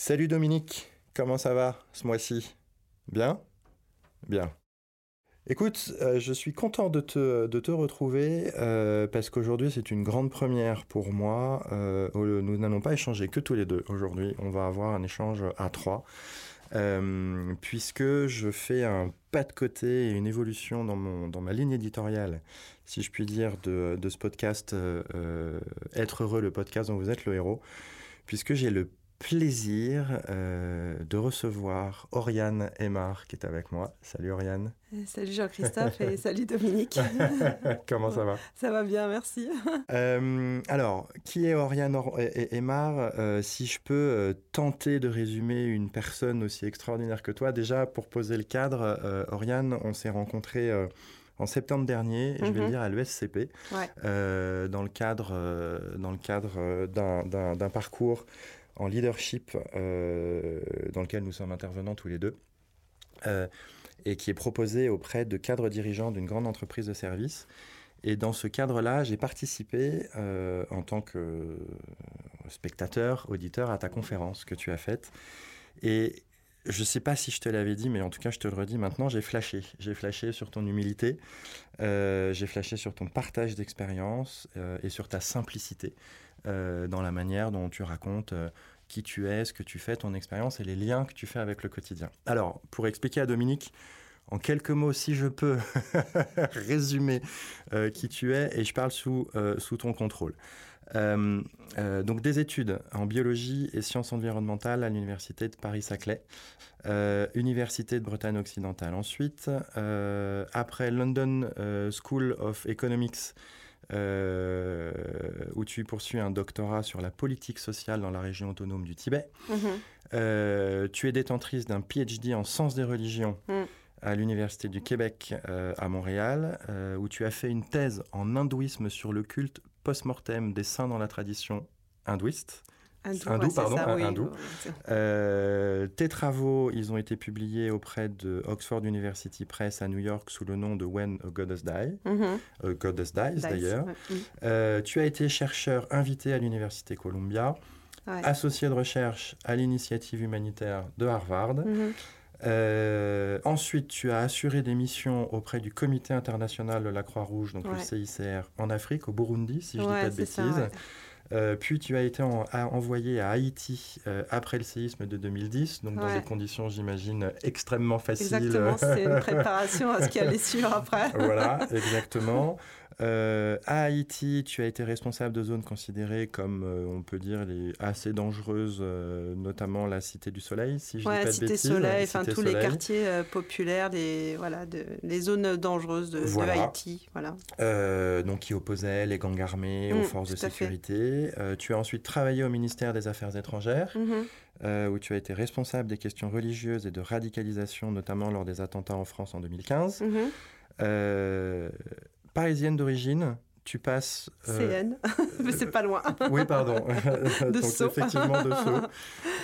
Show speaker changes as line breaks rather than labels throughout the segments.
Salut Dominique, comment ça va ce mois-ci? Bien? Bien. Écoute, euh, je suis content de te, de te retrouver euh, parce qu'aujourd'hui c'est une grande première pour moi. Euh, nous n'allons pas échanger que tous les deux aujourd'hui, on va avoir un échange à trois. puisque je fais un pas de côté et une évolution dans, mon, dans ma ligne éditoriale, si je puis dire, de, de ce podcast Être heureux, le podcast dont vous êtes le héros, puisque j'ai le plaisir euh, de recevoir Oriane Aymar qui est avec moi. Salut Oriane.
Euh, salut Jean-Christophe et salut Dominique.
Comment ça va?
Ça va bien, merci.
Euh, alors, qui est Oriane Aymar Si je peux tenter de résumer une personne aussi extraordinaire que toi, déjà pour poser le cadre, Oriane, on s'est rencontrés en septembre dernier, je vais mhm. dire à l'ESCP, dans le cadre, dans le cadre d'un parcours en leadership euh, dans lequel nous sommes intervenants tous les deux. Euh, et qui est proposé auprès de cadres dirigeants d'une grande entreprise de services. Et dans ce cadre-là, j'ai participé euh, en tant que spectateur, auditeur à ta conférence que tu as faite. Et je ne sais pas si je te l'avais dit, mais en tout cas, je te le redis maintenant, j'ai flashé. J'ai flashé sur ton humilité, j'ai flashé sur ton partage d'expérience et sur ta simplicité dans la manière dont tu racontes qui tu es, ce que tu fais, ton expérience et les liens que tu fais avec le quotidien. Alors, pour expliquer à Dominique, en quelques mots, si je peux résumer qui tu es, et je parle sous, sous ton contrôle. Euh, euh, donc des études en biologie et sciences environnementales à l'université de Paris-Saclay, euh, université de Bretagne occidentale. Ensuite, après London School of Economics, où tu poursuis un doctorat sur la politique sociale dans la région autonome du Tibet. Mhm. tu es détentrice d'un PhD en sciences des religions. Mm. à l'Université du Québec à Montréal, où tu as fait une thèse en hindouisme sur le culte post-mortem des saints dans la tradition hindouiste.
Hindou, pardon, hindou.
Euh, tes travaux, ils ont été publiés auprès de Oxford University Press à New York sous le nom de When a Goddess Die, mm-hmm. Goddess Dies d'ailleurs. Mm. Euh, tu as été chercheur invité à l'Université Columbia, associé de recherche à l'initiative humanitaire de Harvard. Mm-hmm. Euh, ensuite, tu as assuré des missions auprès du Comité international de la Croix-Rouge, donc le CICR, en Afrique, au Burundi, si je ne dis pas de bêtises. Euh, puis tu as été envoyé à Haïti euh, après le séisme de 2010, donc dans des conditions, j'imagine, extrêmement faciles.
Exactement, c'est une préparation à ce qui allait suivre après.
voilà, exactement. Euh, à Haïti, tu as été responsable de zones considérées comme, euh, on peut dire, les assez dangereuses, euh, notamment la Cité du Soleil, si je
ouais,
dis pas
Cité
de bêtises.
Soleil, enfin tous les quartiers populaires, les, voilà, de, les zones dangereuses de, Haïti. Voilà.
donc qui opposaient les gangs armés aux mm, forces de sécurité. tu as ensuite travaillé au ministère des Affaires étrangères, mm-hmm. où tu as été responsable des questions religieuses et de radicalisation, notamment lors des attentats en France en 2015 parisienne d'origine, tu passes.
Euh, CN, mais c'est pas loin.
oui, pardon.
de Donc,
effectivement, de Sceaux.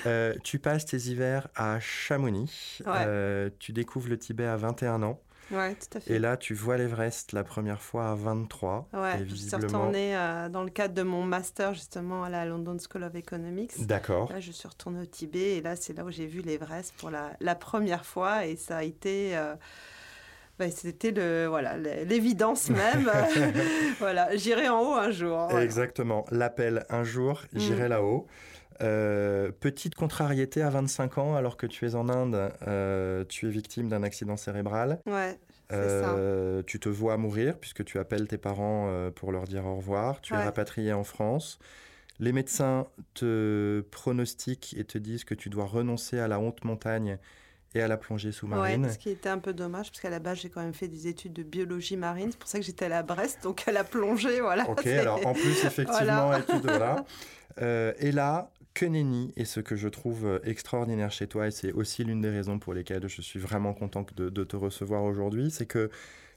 Euh, tu passes tes hivers à Chamonix. Euh, tu découvres le Tibet à 21 ans.
Ouais, tout à fait.
Et là, tu vois l'Everest la première fois à 23.
Ouais, et visiblement... je suis retournée dans le cadre de mon master justement à la London School of Economics.
D'accord.
Là, je suis retournée au Tibet et là, c'est là où j'ai vu l'Everest pour la, la, première fois et ça a été bah, c'était le voilà l'évidence même. voilà, j'irai en haut un jour.
Exactement, l'appel un jour, j'irai mm. là-haut. Euh, petite contrariété à 25 ans, alors que tu es en Inde, euh, tu es victime d'un accident cérébral.
Ouais, euh,
Tu te vois mourir puisque tu appelles tes parents pour leur dire au revoir. Tu es rapatrié en France. Les médecins te pronostiquent et te disent que tu dois renoncer à la honte montagne et à la plongée sous-marine.
ce qui était un peu dommage, parce qu'à la base, j'ai quand même fait des études de biologie marine. C'est pour ça que j'étais à Brest, donc à la plongée, voilà.
Ok, alors en plus, effectivement, voilà. études, voilà. Euh, et là, que nenni, et ce que je trouve euh, extraordinaire chez toi, et c'est aussi l'une des raisons pour lesquelles je suis vraiment content de, de te recevoir aujourd'hui, c'est que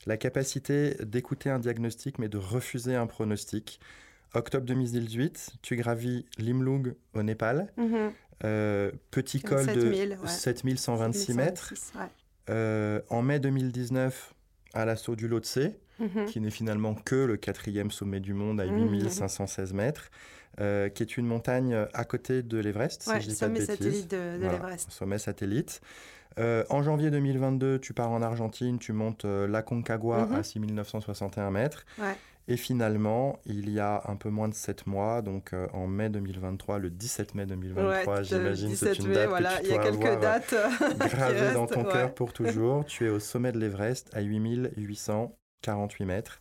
la capacité d'écouter un diagnostic, mais de refuser un pronostic. Octobre 2018, tu gravis Limlung au Népal. Mm-hmm. Euh, petit col de 7126 mètres. Euh, en mai 2019, à l'assaut du Lhotse, mhm. qui n'est finalement que le quatrième sommet du monde à 8516 mhm. mètres. qui est une montagne à côté de l'Everest,
si je dis pas de satellite de, l'Everest.
Sommet satellite. en janvier 2022, tu pars en Argentine, tu montes la Concagua mhm. à 6961 mètres. Ouais. Et finalement, il y a un peu moins de 7 mois, donc euh, en mai 2023, le 17 mai 2023, j'imagine c'est une date que tu il y a quelques euh, dates gravée dans ton cœur pour toujours. tu es au sommet de l'Everest à 8848 mètres.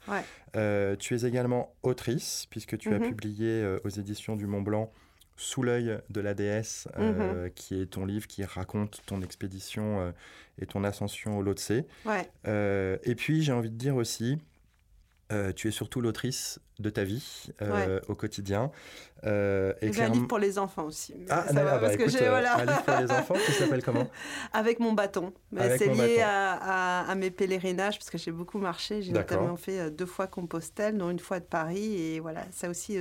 Euh, tu es également autrice, puisque tu as mhm. publié aux éditions du Mont Blanc sous l'œil de la déesse, mhm. qui est ton livre qui raconte ton expédition et ton ascension au Lhotse. et puis, j'ai envie de dire aussi, euh, tu es surtout l'autrice de ta vie euh, au quotidien.
Euh, j'ai un livre pour les enfants aussi.
Ah, ça va, bah, parce que j'ai voilà. un livre pour les enfants qui s'appelle comment?
Avec mon bâton. C'est lié à, mes pèlerinages parce que j'ai beaucoup marché. J'ai notamment fait deux fois Compostelle, dont une fois de Paris. Et voilà, ça aussi,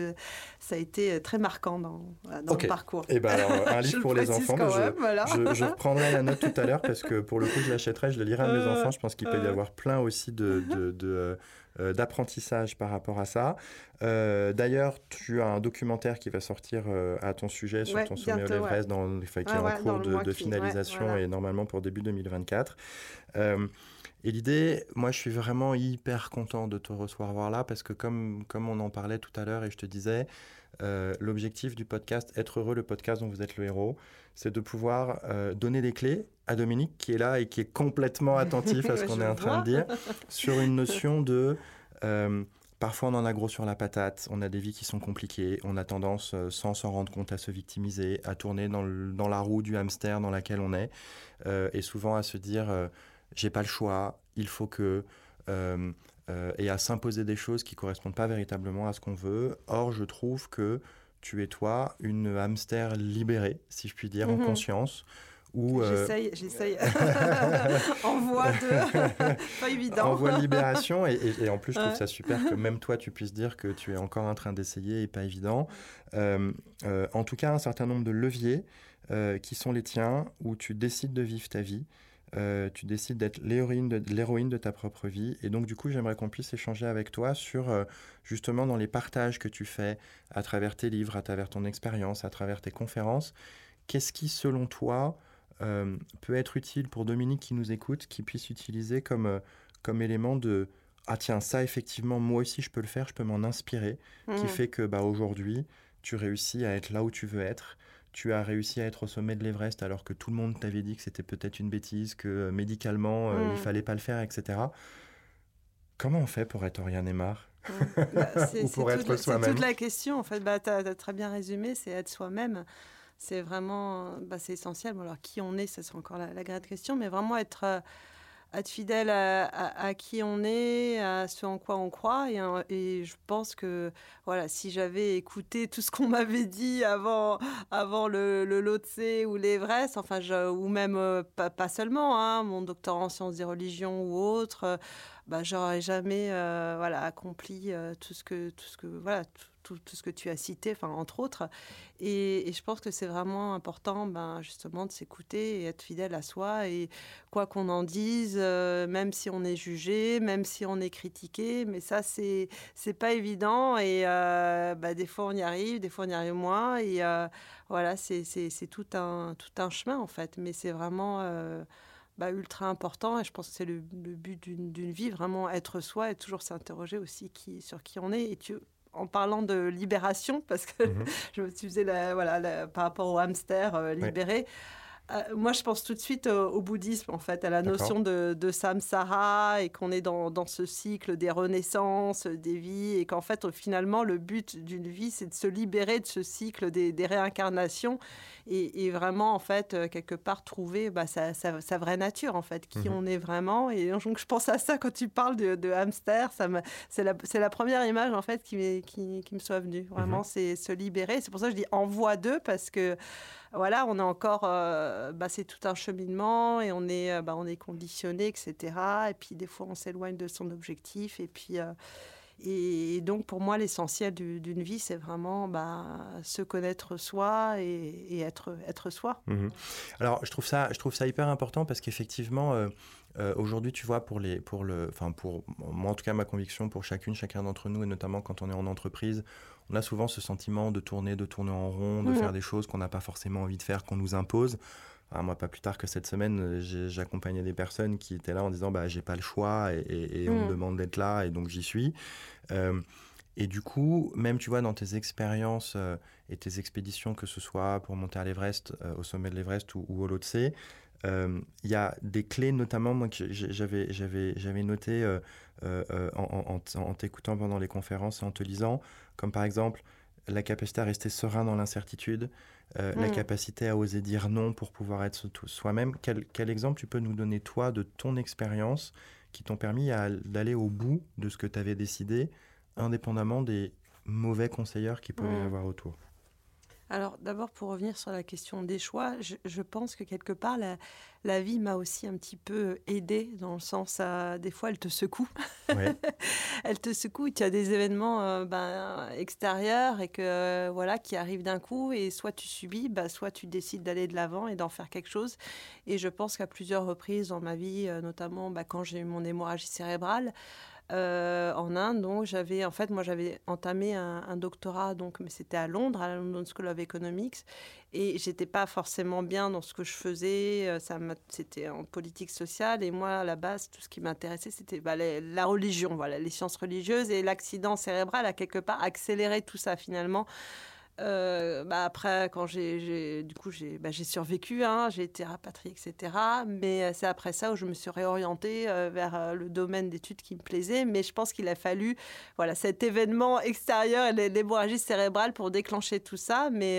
ça a été très marquant dans, dans le parcours.
Et eh ben un livre pour les enfants. je, je, reprendrai la note tout à l'heure parce que pour le coup, je l'achèterai, je le lirai à mes enfants. Je pense qu'il peut y avoir plein aussi de, de euh, d'apprentissage par rapport à ça. Euh, d'ailleurs, tu as un documentaire qui va sortir euh, à ton sujet sur ton sommet au l'Everest, dans, qui est en cours de, finalisation et normalement pour début 2024. et l'idée, moi, je suis vraiment hyper content de te recevoir là parce que comme, comme on en parlait tout à l'heure et je te disais, l'objectif du podcast Être heureux, le podcast dont vous êtes le héros, c'est de pouvoir donner des clés à Dominique qui est là et qui est complètement attentif à ce qu'on est en train de dire sur une notion de euh, parfois on en a gros sur la patate, on a des vies qui sont compliquées, on a tendance euh, sans s'en rendre compte à se victimiser, à tourner dans, dans, la roue du hamster dans laquelle on est euh, et souvent à se dire j'ai pas le choix, il faut que et à s'imposer des choses qui correspondent pas véritablement à ce qu'on veut. Or je trouve que tu es toi une hamster libérée, si je puis dire, en mhm. conscience.
Euh, j'essaye, j'essaye. en voie de... pas évident.
En voie de libération. Et, en plus, je trouve ça super que même toi, tu puisses dire que tu es encore en train d'essayer et pas évident. Euh, euh, en tout cas, un certain nombre de leviers qui sont les tiens, où tu décides de vivre ta vie. Tu décides d'être l'héroïne de, ta propre vie. Et donc, du coup, j'aimerais qu'on puisse échanger avec toi sur, justement, dans les partages que tu fais à travers tes livres, à travers ton expérience, à travers tes conférences. Qu'est-ce qui, selon toi, euh, peut être utile pour Dominique qui nous écoute, qui puisse utiliser comme, euh, comme élément de ah tiens ça effectivement moi aussi je peux le faire, je peux m'en inspirer, qui mmh. fait que bah aujourd'hui tu réussis à être là où tu veux être, tu as réussi à être au sommet de l'Everest alors que tout le monde t'avait dit que c'était peut-être une bêtise, que euh, médicalement il mmh. fallait pas le faire, etc. Comment on fait pour être Oriane Aymar? Mmh.
bah, C'est toute la question en fait, bah, tu as, très bien résumé, c'est être soi-même c'est vraiment bah, c'est essentiel. alors, qui on est, ça c'est encore la, grande question, mais vraiment être, euh, être fidèle à, qui on est, à ce en quoi on croit. Et, et je pense que voilà, si j'avais écouté tout ce qu'on m'avait dit avant, avant le, le Lhotse ou l'Everest, enfin, ou même euh, pas, seulement, hein, mon doctorat en sciences des religions ou autre, euh, bah, j'aurais jamais voilà, accompli tout ce que, tout ce que voilà, tout, ce que tu as cité, enfin, entre autres. Et, je pense que c'est vraiment important, ben, justement, de s'écouter et être fidèle à soi. Et quoi qu'on en dise, euh, même si on est jugé, même si on est critiqué, mais ça, c'est c'est pas évident. Et euh, bah, des fois, on y arrive, des fois, on y arrive moins. Et euh, voilà, c'est tout un, tout un chemin, en fait. Mais c'est vraiment. Bah, ultra important et je pense que c'est le, but d'une vie, vraiment être soi et toujours s'interroger aussi qui, sur qui on est. Et tu, en parlant de libération, parce que mhm. je me suis la, voilà, par rapport au hamster euh, libéré. Moi, je pense tout de suite au, bouddhisme, en fait, à la notion de, de samsara et qu'on est dans, dans, ce cycle des renaissances, des vies, et qu'en fait, finalement, le but d'une vie, c'est de se libérer de ce cycle des, des réincarnations et, vraiment, en fait, euh, quelque part, trouver bah, sa, sa, vraie nature, en fait, qui mhm. on est vraiment. Et donc, je pense à ça quand tu parles de, de hamster. C'est la, la, première image, en fait, qui, qui, qui me soit venue. Vraiment, mhm. c'est se libérer. C'est pour ça que je dis envoie deux, parce que voilà, on est encore, euh, bah, c'est tout un cheminement et on est, euh, bah, on est conditionné, etc. Et puis des fois, on s'éloigne de son objectif. Et puis, Et donc, pour moi, l'essentiel d'une vie, c'est vraiment bah, se connaître soi et, être, être soi.
Mhm. Alors, je trouve, ça, je trouve ça hyper important parce qu'effectivement, euh, euh, aujourd'hui, tu vois, pour les, pour le, enfin, pour moi, en tout cas, ma conviction pour chacune, chacun d'entre nous, et notamment quand on est en entreprise, on a souvent ce sentiment de tourner, de tourner en rond, de faire des choses qu'on n'a pas forcément envie de faire, qu'on nous impose. Ah, moi, pas plus tard que cette semaine, euh, j'accompagnais des personnes qui étaient là en disant bah, j'ai pas le choix et, on me mm. demande d'être là et donc j'y suis. Euh, et du coup, même tu vois, dans tes expériences euh, et tes expéditions, que ce soit pour monter à l'Everest, au sommet de l'Everest ou, au Lhotse, il y a des clés, notamment, moi, que j'avais noté en, en t'écoutant pendant les conférences et en te lisant, comme par exemple la capacité à rester serein dans l'incertitude, euh, la mm. capacité à oser dire non pour pouvoir être soi-même. Quel, quel, exemple tu peux nous donner, toi, de ton expérience qui t'ont permis d'aller au bout de ce que tu avais décidé, indépendamment des mauvais conseillers qui pouvaient y mm. avoir autour?
Alors d'abord, pour revenir sur la question des choix, je, pense que quelque part, la, vie m'a aussi un petit peu aidée dans le sens, à, des fois, elle te secoue. elle te secoue, tu as des événements euh, ben, extérieurs et que, voilà, qui arrivent d'un coup et soit tu subis, bah, soit tu décides d'aller de l'avant et d'en faire quelque chose. Et je pense qu'à plusieurs reprises dans ma vie, euh, notamment bah, quand j'ai eu mon hémorragie cérébrale, euh, en Inde. Donc j'avais, en fait, moi j'avais entamé un, doctorat, donc, mais c'était à Londres, à la London School of Economics, et j'étais pas forcément bien dans ce que je faisais. Euh, ça c'était en politique sociale, et moi à la base, tout ce qui m'intéressait, c'était bah, la religion, voilà, les sciences religieuses, et l'accident cérébral a quelque part accéléré tout ça finalement. Euh, bah après, quand j'ai, du coup, j'ai, bah survécu, hein, j'ai été rapatriée, etc. Mais euh, c'est après ça où je me suis réorientée euh, vers le domaine d'études qui me plaisait. Mais je pense qu'il a fallu, voilà, cet événement extérieur, l'hémorragie cérébrale pour déclencher tout ça. Mais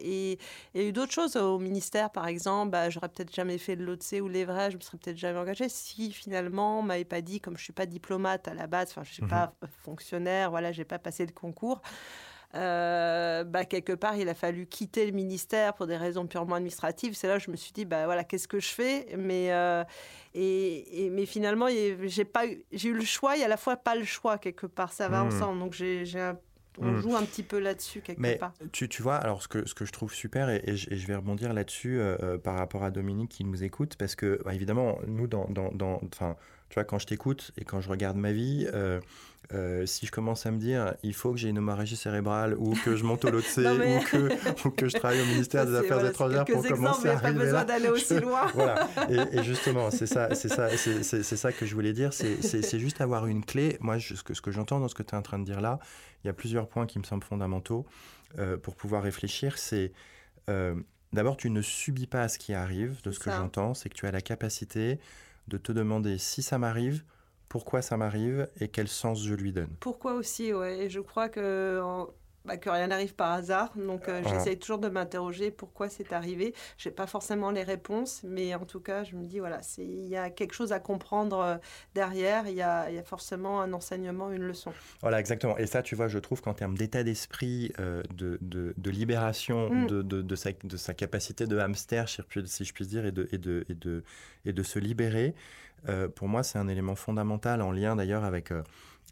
et il y a eu d'autres choses au ministère, par exemple. Bah, j'aurais peut-être jamais fait le l'OTC ou l'Evray, je me serais peut-être jamais engagée si finalement on m'avait pas dit, comme je suis pas diplomate à la base, enfin je suis mmh pas fonctionnaire, voilà, j'ai pas passé le concours. Euh, bah, quelque part, il a fallu quitter le ministère pour des raisons purement administratives. C'est là que je me suis dit, bah, voilà, qu'est-ce que je fais? Mais, euh, et, mais finalement, j'ai pas eu, j'ai eu le choix et à la fois pas le choix, quelque part. Ça va hmm. ensemble. Donc, j'ai, on hmm. joue un petit peu là-dessus quelque
mais
part.
Tu, tu vois, alors ce que, ce que je trouve super, et, je, vais rebondir là-dessus euh, par rapport à Dominique qui nous écoute, parce que bah, évidemment, nous, dans, dans, dans, tu vois, quand je t'écoute et quand je regarde ma vie, euh, si je commence à me dire il faut que j'ai une hémorragie cérébrale ou que je monte au LOTC ou, que, ou que je travaille au ministère des Affaires étrangères pour commencer à arriver pas besoin
d'aller aussi loin.
voilà. Et, justement, c'est ça, c'est ça, c'est, ça que je voulais dire. C'est, juste avoir une clé. Moi, ce que, ce que j'entends dans ce que tu es en train de dire là, il y a plusieurs points qui me semblent fondamentaux euh, pour pouvoir réfléchir. C'est euh, d'abord, tu ne subis pas ce qui arrive. De ce que j'entends, c'est que tu as la capacité de te demander si ça m'arrive pourquoi ça m'arrive et quel sens je lui donne.
Pourquoi aussi, ouais. Et je crois que bah, que rien n'arrive par hasard. Donc euh, j'essaye toujours de m'interroger pourquoi c'est arrivé. Je n'ai pas forcément les réponses, mais en tout cas, je me dis, voilà, il y a quelque chose à comprendre euh, derrière. Il y a, y a, forcément un enseignement, une leçon.
Voilà, exactement. Et ça, tu vois, je trouve qu'en termes d'état d'esprit, euh, de, de, de, libération mm. de, de, sa, de sa capacité de hamster, si je puis dire, et de, et de, et de, et de se libérer, pour moi, c'est un élément fondamental en lien d'ailleurs avec...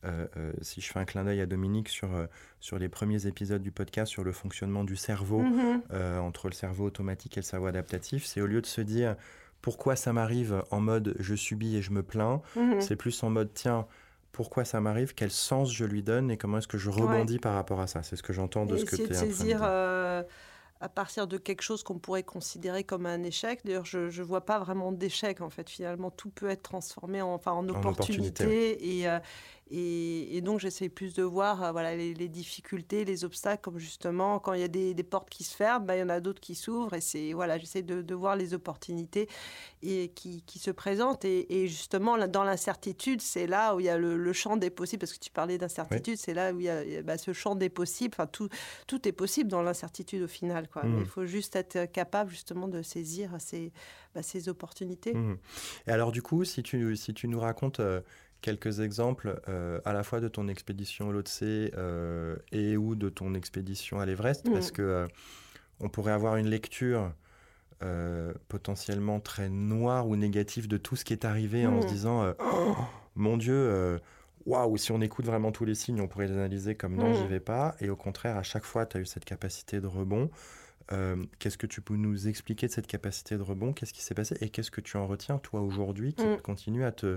Euh, euh, si je fais un clin d'œil à Dominique sur, euh, sur les premiers épisodes du podcast sur le fonctionnement du cerveau, mhm. entre le cerveau automatique et le cerveau adaptatif, c'est au lieu de se dire pourquoi ça m'arrive en mode je subis et je me plains, mhm. c'est plus en mode tiens, pourquoi ça m'arrive, quel sens je lui donne et comment est-ce que je rebondis par rapport à ça. C'est ce que j'entends de ce que tu es en train de dire
à partir de quelque chose qu'on pourrait considérer comme un échec. D'ailleurs, je ne vois pas vraiment d'échec, en fait. Finalement, tout peut être transformé en, enfin, en opportunité. Et, et, donc, j'essaie plus de voir euh, voilà, les, difficultés, les obstacles, comme justement, quand il y a des, portes qui se ferment, bah, il y en a d'autres qui s'ouvrent. Et c'est, voilà, j'essaie de, voir les opportunités et, qui, qui se présentent. Et, justement, dans l'incertitude, c'est là où il y a le, champ des possibles. Parce que tu parlais d'incertitude, c'est là où il y a bah, ce champ des possibles. Enfin, tout, tout est possible dans l'incertitude au final. Quoi. Mmh. Il faut juste être capable, justement, de saisir ces, bah, ces opportunités.
Mmh. Et alors, du coup, si tu, si tu nous racontes. Euh, quelques exemples euh, à la fois de ton expédition au Lhotse euh, et ou de ton expédition à l'Everest, parce mm. que euh, on pourrait avoir une lecture potentiellement très noire ou négative de tout ce qui est arrivé en se mm. disant oh, mon Dieu waouh, si on écoute vraiment tous les signes, on pourrait les analyser comme non, j'y mm. vais pas. Et au contraire, à chaque fois, tu as eu cette capacité de rebond. Euh, qu'est-ce que tu peux nous expliquer de cette capacité de rebond? Qu'est-ce qui s'est passé? Et qu'est-ce que tu en retiens, toi, aujourd'hui, qui mm. continue à te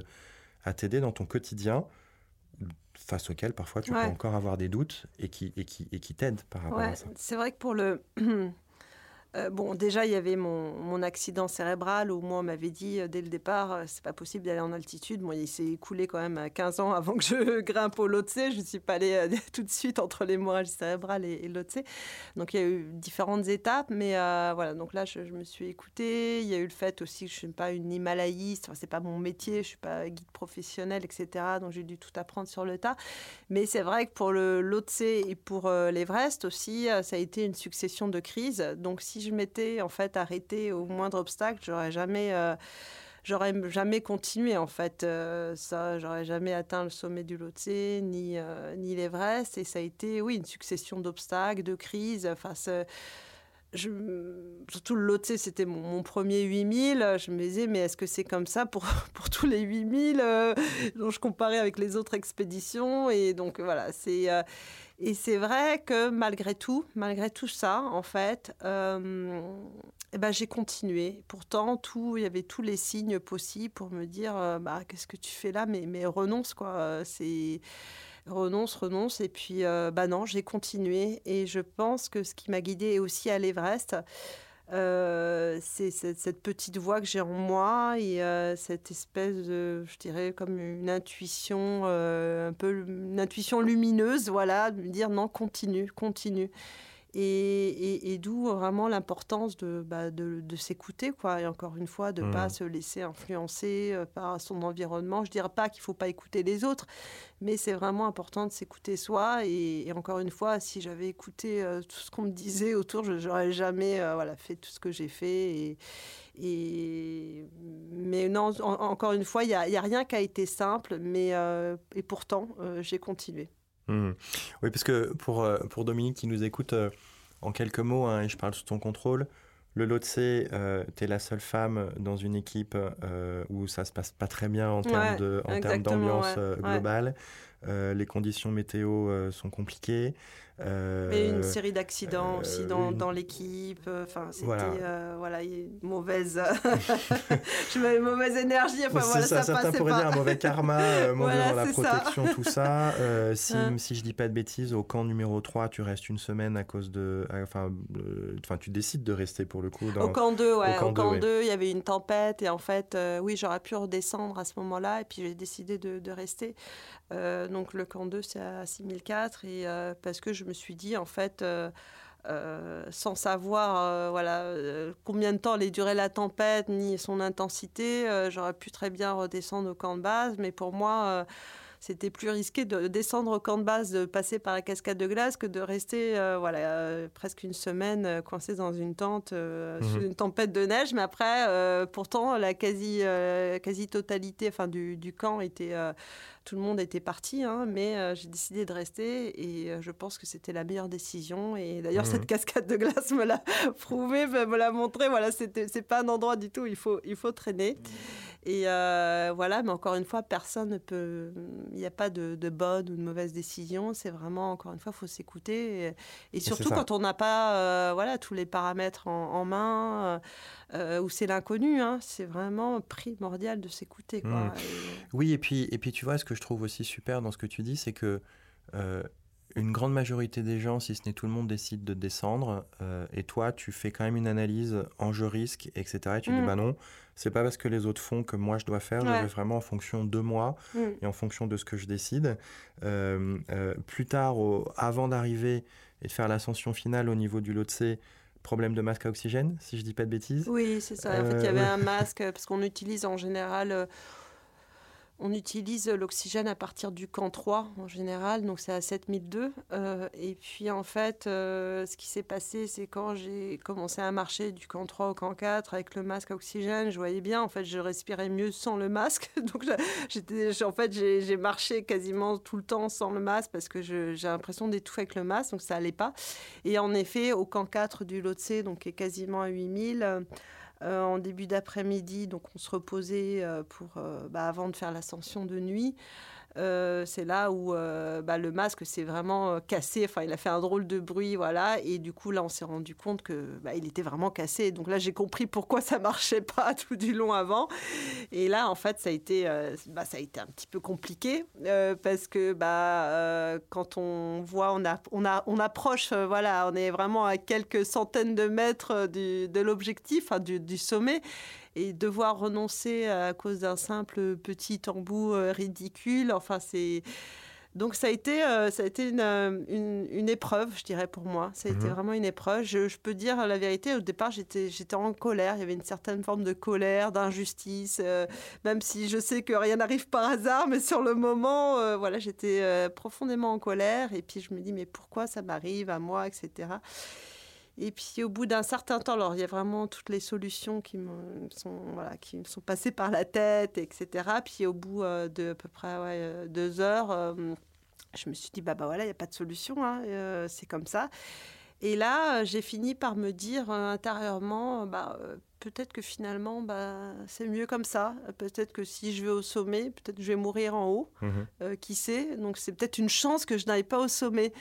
à t'aider dans ton quotidien face auquel parfois tu peux encore avoir des doutes et qui, et qui, et qui t'aident par rapport à ça.
C'est vrai que pour le, Euh, bon, déjà, il y avait mon, accident cérébral où moi, on m'avait dit euh, dès le départ, euh, c'est pas possible d'aller en altitude. Moi, il s'est écoulé quand même 15 ans avant que je grimpe au Lhotse. Je ne suis pas allée tout de suite entre l'hémorragie cérébrale et, et Lhotse. Donc, il y a eu différentes étapes. Mais voilà, donc là, je, me suis écoutée. Il y a eu le fait aussi que je ne suis pas une Himalayiste. Enfin, c'est pas mon métier. Je ne suis pas guide professionnel, etc. Donc, j'ai dû tout apprendre sur le tas. Mais c'est vrai que pour le Lhotse et pour l'Everest aussi, ça a été une succession de crises. Donc, si je m'étais en fait arrêtée au moindre obstacle, j'aurais jamais, euh, j'aurais jamais continué en fait. Euh, ça, j'aurais jamais atteint le sommet du Lhotse ni euh, ni l'Everest. Et ça a été, oui, une succession d'obstacles, de crises. Enfin, je, surtout le Lhotse, c'était mon, premier 8000. Je me disais, mais est-ce que c'est comme ça pour, pour tous les 8000 dont je comparais avec les autres expéditions? Et donc voilà, c'est et c'est vrai que malgré tout, malgré tout ça, en fait, euh, eh ben, j'ai continué. Pourtant, tout, il y avait tous les signes possibles pour me dire, euh, bah, qu'est-ce que tu fais là? Mais, mais renonce, quoi. C'est renonce, renonce. Et puis, euh, bah non, j'ai continué. Et je pense que ce qui m'a guidée aussi à l'Everest, euh, c'est cette, petite voix que j'ai en moi et euh, cette espèce de, je dirais, comme une intuition, euh, un peu une intuition lumineuse, voilà, de me dire non, continue, continue. Et, d'où vraiment l'importance de, bah, de, s'écouter, quoi. Et encore une fois, de ne pas mmh. se laisser influencer euh, par son environnement. Je ne dirais pas qu'il ne faut pas écouter les autres, mais c'est vraiment important de s'écouter soi. Et, encore une fois, si j'avais écouté euh, tout ce qu'on me disait autour, je n'aurais jamais euh, voilà, fait tout ce que j'ai fait. Et. Mais non, encore une fois, il n'y a, a, rien qui a été simple, mais et pourtant, j'ai continué.
Mmh. Oui, parce que pour, euh, pour Dominique qui nous écoute, euh, en quelques mots, hein, et je parle sous ton contrôle, le Lotse, euh, tu es la seule femme dans une équipe où ça se passe pas très bien en termes d'ambiance globale. les conditions météo sont compliquées.
Euh, une série d'accidents aussi dans, dans l'équipe. Euh, enfin, c'était voilà, euh, voilà mauvaise, je mauvaise énergie. Enfin, voilà,
ça,
ça
certains pourraient dire un mauvais karma, mauvais voilà, dans la protection, tout ça. si, si je dis pas de bêtises, au camp numéro 3, tu restes une semaine à cause de, enfin, enfin, tu décides de rester pour le coup.
Dans, au camp 2, ouais. Au camp, 2, il y avait une tempête et en fait, oui, j'aurais pu redescendre à ce moment-là et puis j'ai décidé de, de rester. donc le camp 2, c'est à 6004 et parce que je me suis dit, en fait, euh, euh, sans savoir euh, voilà, combien de temps allait durer la tempête ni son intensité, j'aurais pu très bien redescendre au camp de base. Mais pour moi, c'était plus risqué de descendre au camp de base, de passer par la cascade de glace, que de rester voilà, presque une semaine coincé dans une tente mhm. sous une tempête de neige. Mais après, pourtant, la quasi, quasi totalité enfin, du, du camp était tout le monde était parti, hein, mais euh, j'ai décidé de rester et euh, je pense que c'était la meilleure décision. Et d'ailleurs, mmh. cette cascade de glace me l'a prouvé, me l'a montré. Voilà, c'est pas un endroit du tout il faut, il faut traîner. Mmh. Et euh, voilà, mais encore une fois, personne ne peut. Il n'y a pas de, bonne ou de mauvaise décision. C'est vraiment, encore une fois, il faut s'écouter. Et, surtout quand on n'a pas voilà, tous les paramètres en, main, où c'est l'inconnu. Hein, c'est vraiment primordial de s'écouter. Mmh.
Oui, et puis, et puis tu vois, ce que je trouve aussi super dans ce que tu dis, c'est que euh, une grande majorité des gens, si ce n'est tout le monde, décide de descendre. Euh, et toi, tu fais quand même une analyse enjeu-risque, etc. Et tu dis, mm. bah non, c'est pas parce que les autres font que moi je dois faire. Je vais vraiment en fonction de moi mm. et en fonction de ce que je décide. Euh, plus tard, avant d'arriver et de faire l'ascension finale au niveau du Lhotse, problème de masque à oxygène, si je dis pas de bêtises.
Oui, c'est ça. En fait, il y avait un masque, parce qu'on utilise en général on utilise l'oxygène à partir du camp 3 en général, donc c'est à 7002. Euh, et puis en fait, euh, ce qui s'est passé, c'est quand j'ai commencé à marcher du camp 3 au camp 4 avec le masque à oxygène, je voyais bien, en fait, je respirais mieux sans le masque. donc j'étais, en fait, j'ai marché quasiment tout le temps sans le masque parce que j'ai l'impression d'étouffer avec le masque, donc ça allait pas. Et en effet, au camp 4 du Lhotse, donc qui est quasiment à 8000, euh, en début d'après-midi. Donc on se reposait euh, euh, bah, avant de faire l'ascension de nuit. Euh, c'est là où euh, bah, le masque s'est vraiment euh, cassé. Enfin, il a fait un drôle de bruit, voilà. Et du coup, là, on s'est rendu compte que bah, il était vraiment cassé. Donc là, j'ai compris pourquoi ça marchait pas tout du long avant. Et là, en fait, ça a été, bah, ça a été un petit peu compliqué parce que bah, quand on voit, on, a, on, a, on approche, voilà, on est vraiment à quelques centaines de mètres de l'objectif, du, du sommet et devoir renoncer à cause d'un simple petit embout euh, ridicule. Enfin, c'est. Donc ça a été, euh, ça a été une, euh, une, une, épreuve, je dirais, pour moi. Ça a été mhm. vraiment une épreuve. Je, je, peux dire la vérité, au départ, j'étais, j'étais en colère. Il y avait une certaine forme de colère, d'injustice, même si je sais que rien n'arrive par hasard, mais sur le moment, voilà, j'étais profondément en colère. Et puis je me dis, mais pourquoi ça m'arrive à moi, etc. Et puis au bout d'un certain temps, alors il y a vraiment toutes les solutions qui me sont, voilà, qui me sont passées par la tête, etc. Puis au bout euh, de à peu près ouais, euh, deux heures, euh, je me suis dit, bah, bah voilà, il n'y a pas de solution, hein, c'est comme ça. Et là, j'ai fini par me dire intérieurement, bah, peut-être que finalement, bah, c'est mieux comme ça. Peut-être que si je vais au sommet, peut-être que je vais mourir en haut. Mmh qui sait? Donc c'est peut-être une chance que je n'aille pas au sommet.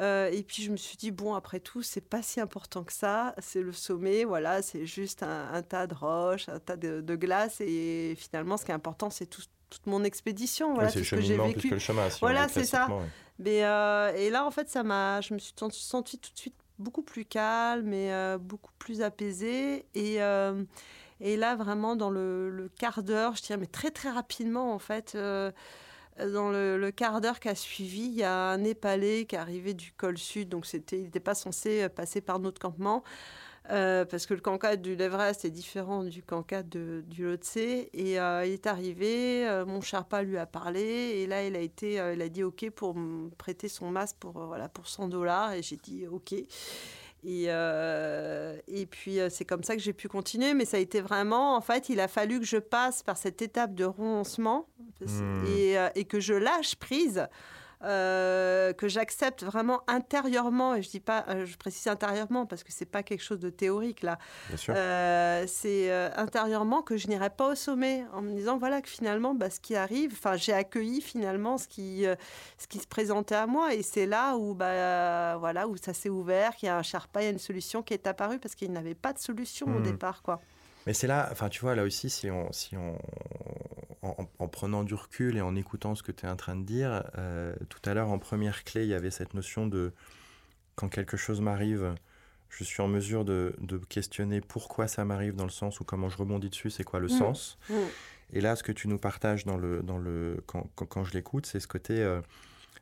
Euh, et puis je me suis dit, bon, après tout, c'est pas si important que ça. C'est le sommet, voilà, c'est juste un, tas de roches, un tas de, glace. Et finalement, ce qui est important, c'est toute mon expédition. Voilà,
c'est ce que j'ai vécu. le chemin,
voilà, c'est ça. Mais, euh, et là, en fait, ça m'a, je me suis sentie tout de suite beaucoup plus calme et euh, beaucoup plus apaisée. Et, et là, vraiment, dans le, le quart d'heure, je dirais, mais très, très rapidement, en fait dans le, quart d'heure qui a suivi, il y a un Népalais qui est arrivé du col sud, donc il n'était pas censé passer par notre campement. Euh, parce que le cancade du l'Everest est différent du cancade du Lhotse. Et euh, il est arrivé, euh, mon Sherpa lui a parlé, et là il a été, dit OK pour me prêter son masque pour voilà pour 100 dollars, et j'ai dit OK. Et, euh, et puis, euh, c'est comme ça que j'ai pu continuer. Mais ça a été vraiment, en fait, il a fallu que je passe par cette étape de renoncement hmm. et, euh, et, que je lâche prise euh, que j'accepte vraiment intérieurement, et je dis pas, euh, je précise intérieurement parce que c'est pas quelque chose de théorique là. Euh, c'est intérieurement que je n'irai pas au sommet en me disant voilà que finalement bah, ce qui arrive, enfin j'ai accueilli finalement ce qui, ce qui se présentait à moi et c'est là où bah voilà où ça s'est ouvert, qu'il y a un Sherpa, il y a une solution qui est apparue parce qu'il n'avait pas de solution au hmm. départ quoi.
Mais c'est là, enfin tu vois, là aussi, si on, si on, en, prenant du recul et en écoutant ce que tu es en train de dire, euh, tout à l'heure en première clé, il y avait cette notion de quand quelque chose m'arrive, je suis en mesure de, de, questionner pourquoi ça m'arrive dans le sens ou comment je rebondis dessus, c'est quoi le mmh. sens. Mmh. Et là, ce que tu nous partages dans le, dans le, quand, quand, quand je l'écoute, c'est ce côté... Euh,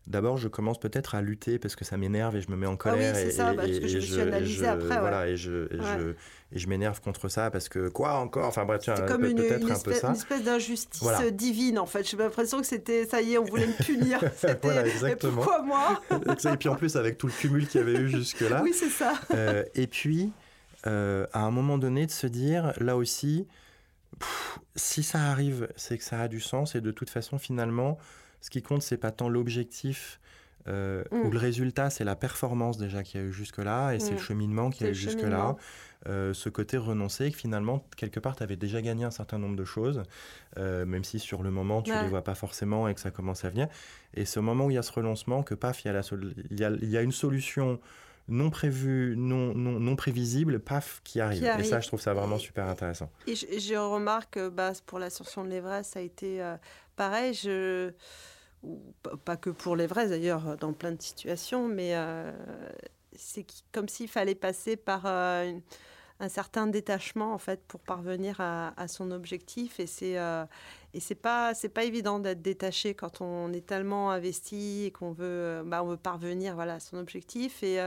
D'abord, je commence peut-être à lutter parce que ça m'énerve et je me mets en ah colère.
oui, c'est ça, parce que je me suis analysé après.
Voilà, et je, et je, m'énerve contre ça parce que quoi encore? Enfin bref,
c'est comme une, une, espèce, une espèce d'injustice divine en fait. J'ai l'impression que c'était ça y est, on voulait me punir.
voilà, exactement.
pourquoi moi?
Et puis en plus avec tout le cumul qu'il y avait eu jusque-là.
Oui, c'est ça.
Euh, et puis, euh, à un moment donné, de se dire, là aussi, si ça arrive, c'est que ça a du sens et de toute façon, finalement ce qui compte, c'est pas tant l'objectif euh, ou mm. le résultat, c'est la performance déjà qu'il y a eu jusque-là, et c'est le mm. cheminement qu'il y a eu jusque-là. Euh, ce côté renoncer, que finalement, quelque part, tu avais déjà gagné un certain nombre de choses, euh, même si sur le moment, tu ne les vois pas forcément et que ça commence à venir. Et ce moment où il y a ce renoncement, que paf, il y a, la il y a, il y a une solution non prévue, non, non, non prévisible, paf, qui arrive. Et ça, je trouve ça vraiment super intéressant.
Et je, je remarque, bah, pour l'ascension de l'Everest, ça a été pareil. Je pas que pour les vrais d'ailleurs, dans plein de situations, mais euh, c'est comme s'il fallait passer par euh, un certain détachement en fait pour parvenir à, son objectif et c'est euh, c'est pas c'est pas évident d'être détaché quand on est tellement investi et qu'on veut bah, on veut parvenir voilà à son objectif et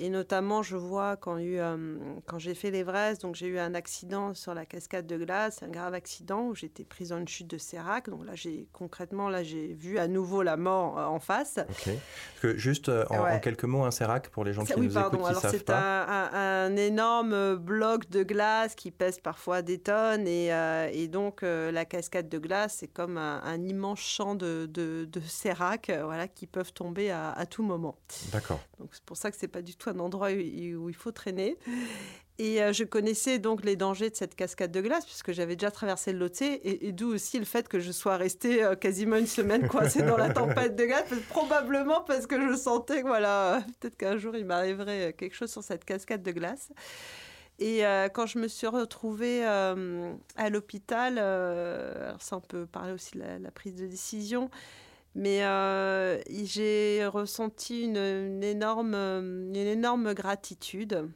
et notamment, je vois quand, euh, quand j'ai fait l'Everest, donc j'ai eu un accident sur la cascade de glace, un grave accident où j'étais prise dans une chute de sérac. Donc là, j'ai concrètement, là, j'ai vu à nouveau la mort euh, en face.
Que juste euh, en, quelques mots, un sérac pour les gens qui nous écoutent, qui savent pas.
C'est un, un, énorme bloc de glace qui pèse parfois des tonnes et, et donc la cascade de glace, c'est comme un, immense champ de, de, de sérac, voilà, qui peuvent tomber à, à tout moment.
D'accord.
Donc c'est pour ça que c'est pas du tout un endroit où, il faut traîner. Et euh, je connaissais donc les dangers de cette cascade de glace, puisque j'avais déjà traversé le Lot et, d'où aussi le fait que je sois restée euh, quasiment une semaine coincée dans la tempête de glace, probablement parce que je sentais voilà, peut-être qu'un jour il m'arriverait quelque chose sur cette cascade de glace. Et euh, quand je me suis retrouvée à l'hôpital, ça on peut parler aussi de la prise de décision, mais j'ai ressenti une, une, énorme, une énorme gratitude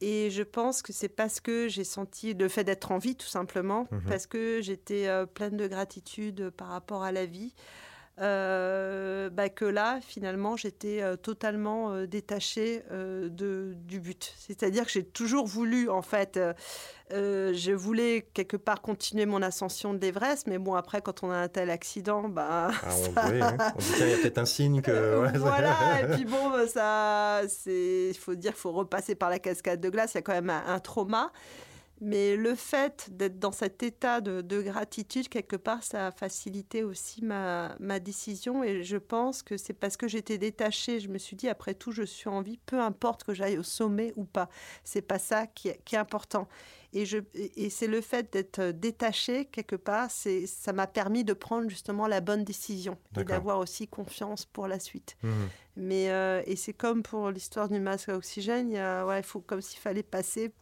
et je pense que c'est parce que j'ai senti le fait d'être en vie, tout simplement, mmh parce que j'étais euh, pleine de gratitude par rapport à la vie. Euh, bah, que là, finalement, j'étais euh, totalement euh, détachée de, du but. C'est-à-dire que j'ai toujours voulu, en fait, je voulais quelque part continuer mon ascension de l'Everest, mais bon, après, quand on a un tel accident, bah,
ah, on, oui, hein. on dit qu'il y a peut-être un signe que...
Ouais, voilà, et puis bon, ça, il faut dire qu'il faut repasser par la cascade de glace, il y a quand même un, un trauma. Mais le fait d'être dans cet état de, gratitude, quelque part, ça a facilité aussi ma, ma décision. Et je pense que c'est parce que j'étais détachée. Je me suis dit, après tout, je suis en vie, peu importe que j'aille au sommet ou pas. C'est pas ça qui est, qui est important. Et, je, et c'est le fait d'être détachée, quelque part, c'est, ça m'a permis de prendre justement la bonne décision et d'avoir aussi confiance pour la suite. Mmh. Mais, euh, et c'est comme pour l'histoire du masque à oxygène, il, y a, ouais, il faut comme s'il fallait passer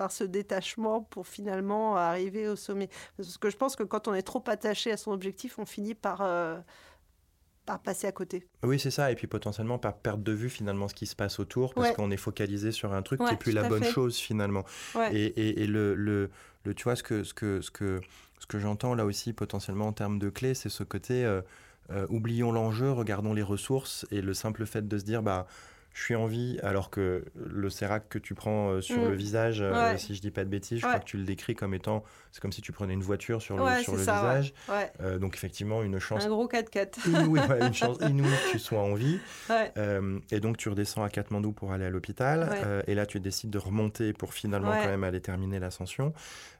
par ce détachement pour finalement arriver au sommet. Parce que je pense que quand on est trop attaché à son objectif, on finit par, euh, par passer à côté.
Oui, c'est ça. Et puis potentiellement par perdre de vue finalement ce qui se passe autour, parce qu'on est focalisé sur un truc qui n'est plus la bonne chose finalement. Et, et, le, le, le, tu vois, ce que, ce que, ce que, ce que j'entends là aussi potentiellement en termes de clés, c'est ce côté... Euh, euh, oublions l'enjeu, regardons les ressources et le simple fait de se dire bah je suis en vie, alors que le sérac que tu prends euh, sur le mm. visage, euh, si je dis pas de bêtises, je crois que tu le décris comme étant, c'est comme si tu prenais une voiture sur le, sur le visage. Euh, donc effectivement, une chance...
Un gros 4x4.
Inouïe, une chance inouïe que tu sois en vie. et donc tu redescends à Katmandou pour aller à l'hôpital. et là, tu décides de remonter pour finalement quand même aller terminer l'ascension.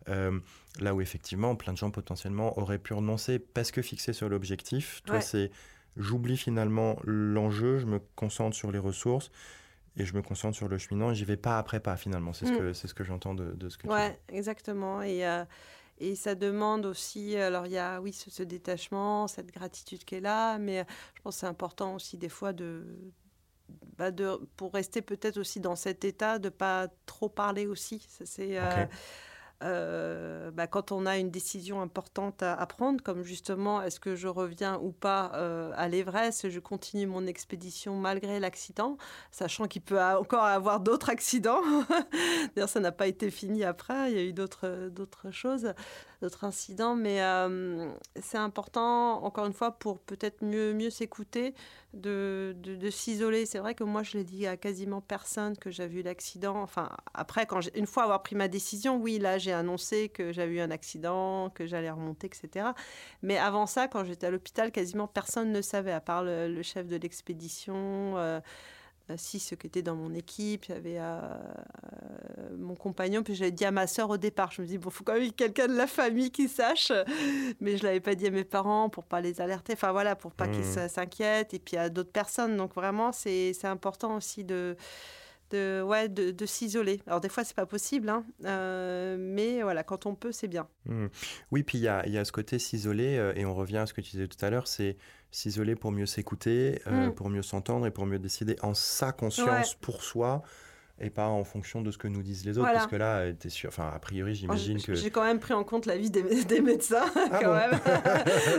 là où effectivement, plein de gens potentiellement auraient pu renoncer parce que fixés sur l'objectif. Toi, c'est j'oublie finalement l'enjeu, je me concentre sur les ressources et je me concentre sur le cheminant et j'y vais pas après pas finalement. C'est ce mm. que, ce que j'entends de, de, ce que
ouais, tu dis. exactement. Et, euh, et ça demande aussi, alors il y a oui ce, détachement, cette gratitude qui est là, mais je pense que c'est important aussi des fois de, bah de pour rester peut-être aussi dans cet état, de pas trop parler aussi. C'est euh, euh, bah, quand on a une décision importante à, prendre, comme justement est-ce que je reviens ou pas euh, à l'Everest, je continue mon expédition malgré l'accident, sachant qu'il peut encore avoir d'autres accidents. D'ailleurs, ça n'a pas été fini après, il y a eu d'autres, d'autres choses, d'autres incidents, mais euh, c'est important, encore une fois, pour peut-être mieux, mieux s'écouter, de, de, s'isoler. C'est vrai que moi, je l'ai dit à quasiment personne que j'avais eu l'accident. Enfin, après, quand une fois avoir pris ma décision, oui, là, j'ai annoncé que j'avais eu un accident, que j'allais remonter, etc. Mais avant ça, quand j'étais à l'hôpital, quasiment personne ne savait, à part le, chef de l'expédition. Euh, euh, si ceux qui étaient dans mon équipe, il y avait euh, mon compagnon, puis j'avais dit à ma sœur au départ, je me dis, bon, il faut quand même quelqu'un de la famille qui sache, mais je ne l'avais pas dit à mes parents pour pas les alerter, enfin voilà, pour pas qu'ils mmh. s'inquiètent, et puis à d'autres personnes. Donc vraiment, c'est important aussi de, de, ouais, de, de s'isoler. Alors des fois, c'est pas possible, hein, euh, mais voilà, quand on peut, c'est bien.
Mmh. Oui, puis il y a, y a, ce côté s'isoler, et on revient à ce que tu disais tout à l'heure, c'est s'isoler pour mieux s'écouter, euh, mm. pour mieux s'entendre et pour mieux décider en sa conscience pour soi et pas en fonction de ce que nous disent les autres. Parce que là, es sûr, enfin, a priori, j'imagine que.
J'ai quand même pris en compte l'avis des, des médecins, ah quand même.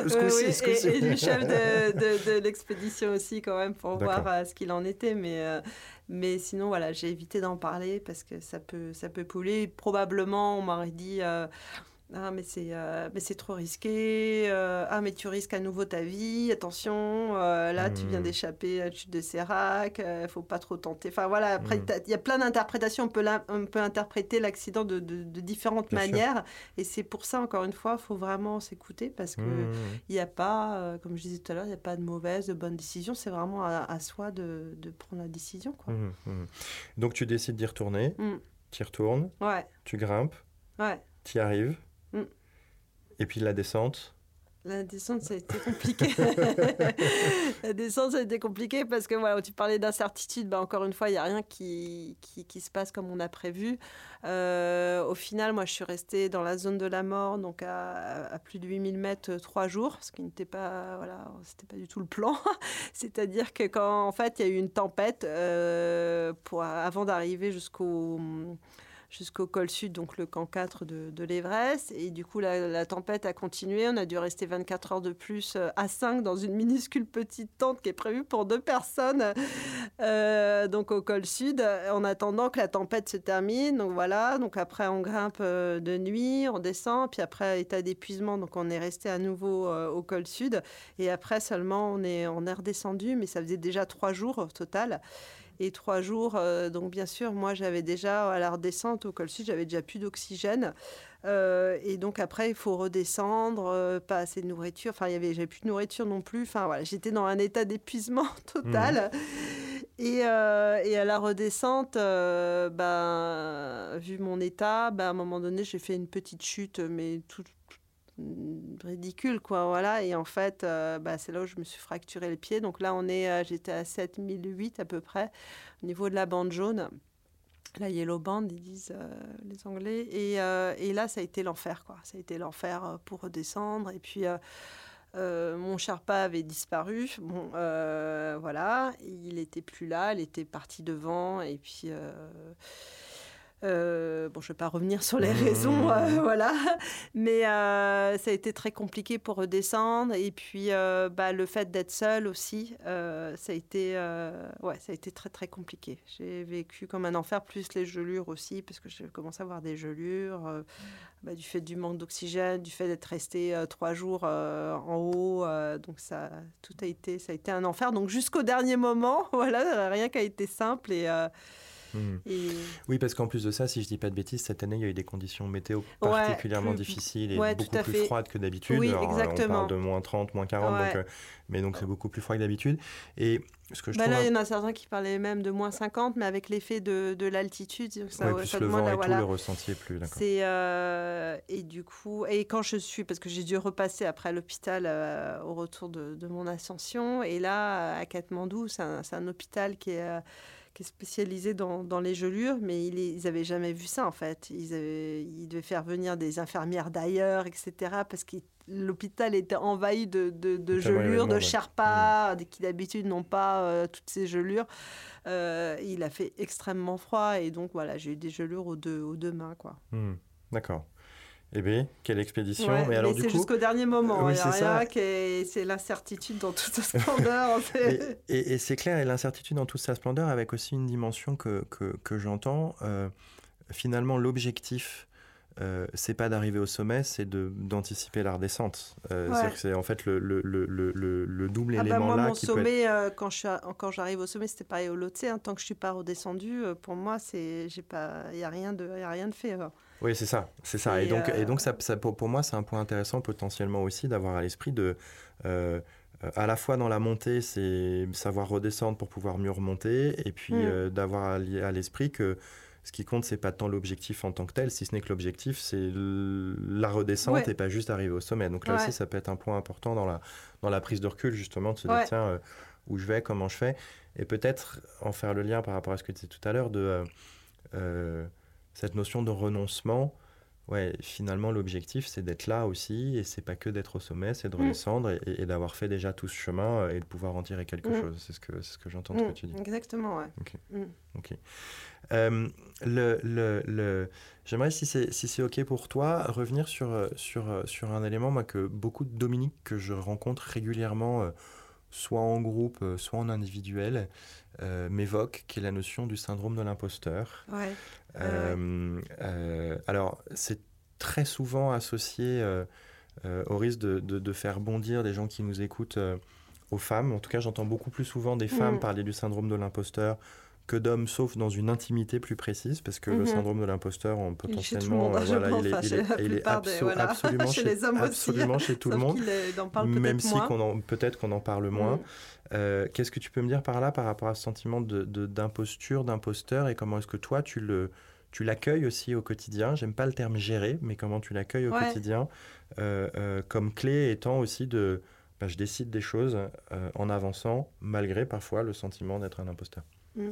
et, du chef de, de, de l'expédition aussi, quand même, pour voir euh, ce qu'il en était. Mais, euh, mais sinon, voilà, j'ai évité d'en parler parce que ça peut, ça peut pouler. Probablement, on m'aurait dit. Ah, mais c'est euh, mais c'est trop risqué. Euh, ah, mais tu risques à nouveau ta vie. Attention, euh, là, tu viens hmm. d'échapper à la chute de Sérac. Il faut pas trop tenter. Enfin, voilà, après, hmm. il y a plein d'interprétations. On peut, on peut interpréter l'accident de, de, différentes manières. Et c'est pour ça, encore une fois, il faut vraiment s'écouter parce qu'il hmm, n'y a pas, comme je disais tout à l'heure, il n'y a pas de mauvaise, de bonne décision. C'est vraiment à, soi de, de, prendre la décision. Quoi.
Donc, tu décides d'y retourner. Tu y retournes.
Ouais.
Tu grimpes.
Ouais.
Tu y arrives. Et puis la descente
La descente, ça a été compliqué. la descente, ça a été compliqué parce que voilà, tu parlais d'incertitude. Bah, encore une fois, il n'y a rien qui, qui, se passe comme on a prévu. Euh, au final, moi, je suis restée dans la zone de la mort, donc à, plus de 8000 mètres, trois jours, ce qui n'était pas, voilà, pas du tout le plan. C'est-à-dire que quand, en fait, il y a eu une tempête, euh, avant d'arriver jusqu'au jusqu'au col sud, donc le camp 4 de, de l'Everest. Et du coup, la, tempête a continué. On a dû rester 24 heures de plus euh, à 5 dans une minuscule petite tente qui est prévue pour deux personnes, euh, donc au col sud, en attendant que la tempête se termine. Donc voilà, donc après on grimpe euh, de nuit, on descend, puis après état d'épuisement, donc on est resté à nouveau au col sud. Et après seulement on est, on est redescendu, mais ça faisait déjà trois jours au total et trois jours. Euh, donc bien sûr, moi j'avais déjà à la redescente au col sud, j'avais déjà plus d'oxygène. Euh, et donc après, il faut redescendre, euh, pas assez de nourriture. Enfin, il y avait, j'avais plus de nourriture non plus. Enfin voilà, j'étais dans un état d'épuisement total. Mmh. Et, et, à la redescente, ben, vu mon état, ben, à un moment donné, j'ai fait une petite chute, mais tout, ridicule quoi voilà. Et en fait euh, bah, c'est là où je me suis fracturé le pied. Donc là on est euh, j'étais à 7008 à peu près au niveau de la bande jaune. La yellow band ils disent euh, les anglais. Et, et, là ça a été l'enfer quoi. Ça a été l'enfer pour redescendre. Et puis mon Sherpa avait disparu. Bon, voilà, il était plus là, il était parti devant, et puis bon, je ne vais pas revenir sur les mmh. raisons, euh, voilà, mais euh, ça a été très compliqué pour redescendre. Et puis, bah, le fait d'être seul aussi, ça a été, ouais, ça a été très très compliqué. J'ai vécu comme un enfer, plus les gelures aussi, parce que j'ai commencé à avoir des gelures, bah, du fait du manque d'oxygène, du fait d'être resté trois jours en haut. donc ça, tout a été, ça a été un enfer. Donc jusqu'au dernier moment, voilà, rien qui a été simple et
Hmm. Oui, parce qu'en plus de ça, si je dis pas de bêtises, cette année, il y a eu des conditions météo particulièrement difficiles et beaucoup plus froides que d'habitude.
Oui, exactement.
On parle de moins 30, moins 40, donc, euh, mais donc c'est beaucoup plus froid que d'habitude. Et ce que je
bah là, il y en a certains qui parlaient même de moins 50, mais avec l'effet de, de l'altitude,
ça, ouais, ça le vent et tout, le ressenti est plus.
C'est euh, et du coup, et quand je suis, parce que j'ai dû repasser après l'hôpital euh, au retour de, de, mon ascension, et là à Katmandou, c'est un, un, hôpital qui est qui est spécialisé dans, dans les gelures, mais ils n'avaient jamais vu ça en fait. Ils, avaient, ils devaient faire venir des infirmières d'ailleurs, etc. Parce que l'hôpital était envahi de, de, de gelures, de Sherpas, mmh. qui d'habitude n'ont pas euh, toutes ces gelures. Euh, il a fait extrêmement froid et donc voilà, j'ai eu des gelures aux deux, aux deux mains. quoi.
Mmh. D'accord. Eh bien, quelle expédition.
mais alors, c'est jusqu'au dernier moment. Oui, c'est c'est l'incertitude dans toute sa splendeur.
et, c'est clair, et l'incertitude dans toute sa splendeur, avec aussi une dimension que, que, que j'entends. Euh, finalement, l'objectif, euh, c'est pas d'arriver au sommet, c'est d'anticiper la redescente. Euh, c'est en fait le, le, le, le double ah bah, élément
là.
Mon
qui sommet, euh, quand j'arrive au sommet, c'était pareil au Lhotse. Hein. tant que je suis pas redescendu, euh, pour moi, il n'y a, rien de, y a rien de fait.
Oui, c'est ça, c'est ça. Et, donc, et donc ça, ça pour, pour, moi, c'est un point intéressant potentiellement aussi d'avoir à l'esprit de, euh, à la fois dans la montée, c'est savoir redescendre pour pouvoir mieux remonter, et puis mm. euh, d'avoir à l'esprit que ce qui compte, c'est pas tant l'objectif en tant que tel, si ce n'est que l'objectif, c'est la redescente et pas juste arriver au sommet. Donc là aussi, ça peut être un point important dans la, dans la prise de recul, justement, de se dire, tiens, euh, où je vais, comment je fais, et peut-être en faire le lien par rapport à ce que tu disais tout à l'heure de cette notion de renoncement, ouais, finalement, l'objectif, c'est d'être là aussi, et c'est pas que d'être au sommet, c'est de mm. redescendre et, d'avoir fait déjà tout ce chemin euh, et de pouvoir en tirer quelque mm. chose. C'est ce que, ce que j'entends ce que mm. tu dis.
Exactement, ouais.
Ok. Euh, le, le, le... J'aimerais, si c'est si OK pour toi, revenir sur, euh, sur, sur un élément moi, que beaucoup de Dominique que je rencontre régulièrement, soit en groupe, soit en individuel, euh, m'évoque, qui est la notion du syndrome de l'imposteur. Euh, euh, alors, c'est très souvent associé au risque de, de, faire bondir des gens qui nous écoutent aux femmes. En tout cas, j'entends beaucoup plus souvent des femmes mm. parler du syndrome de l'imposteur que d'hommes, sauf dans une intimité plus précise, parce que le mhm. syndrome de l'imposteur, on potentiellement,
voilà, il est, il est, il est
absolument, chez, les hommes absolument chez tout le monde, même si peut-être qu'on en parle moins. Mm. Euh, qu'est-ce que tu peux me dire par là, par rapport à ce sentiment d'imposture, de, d'imposteur, et comment est-ce que toi, tu le, tu l'accueilles aussi au quotidien? J'aime pas le terme gérer, mais comment tu l'accueilles au quotidien, comme clé étant aussi de bah, je décide des choses en avançant, malgré parfois le sentiment d'être un imposteur.
Mmh.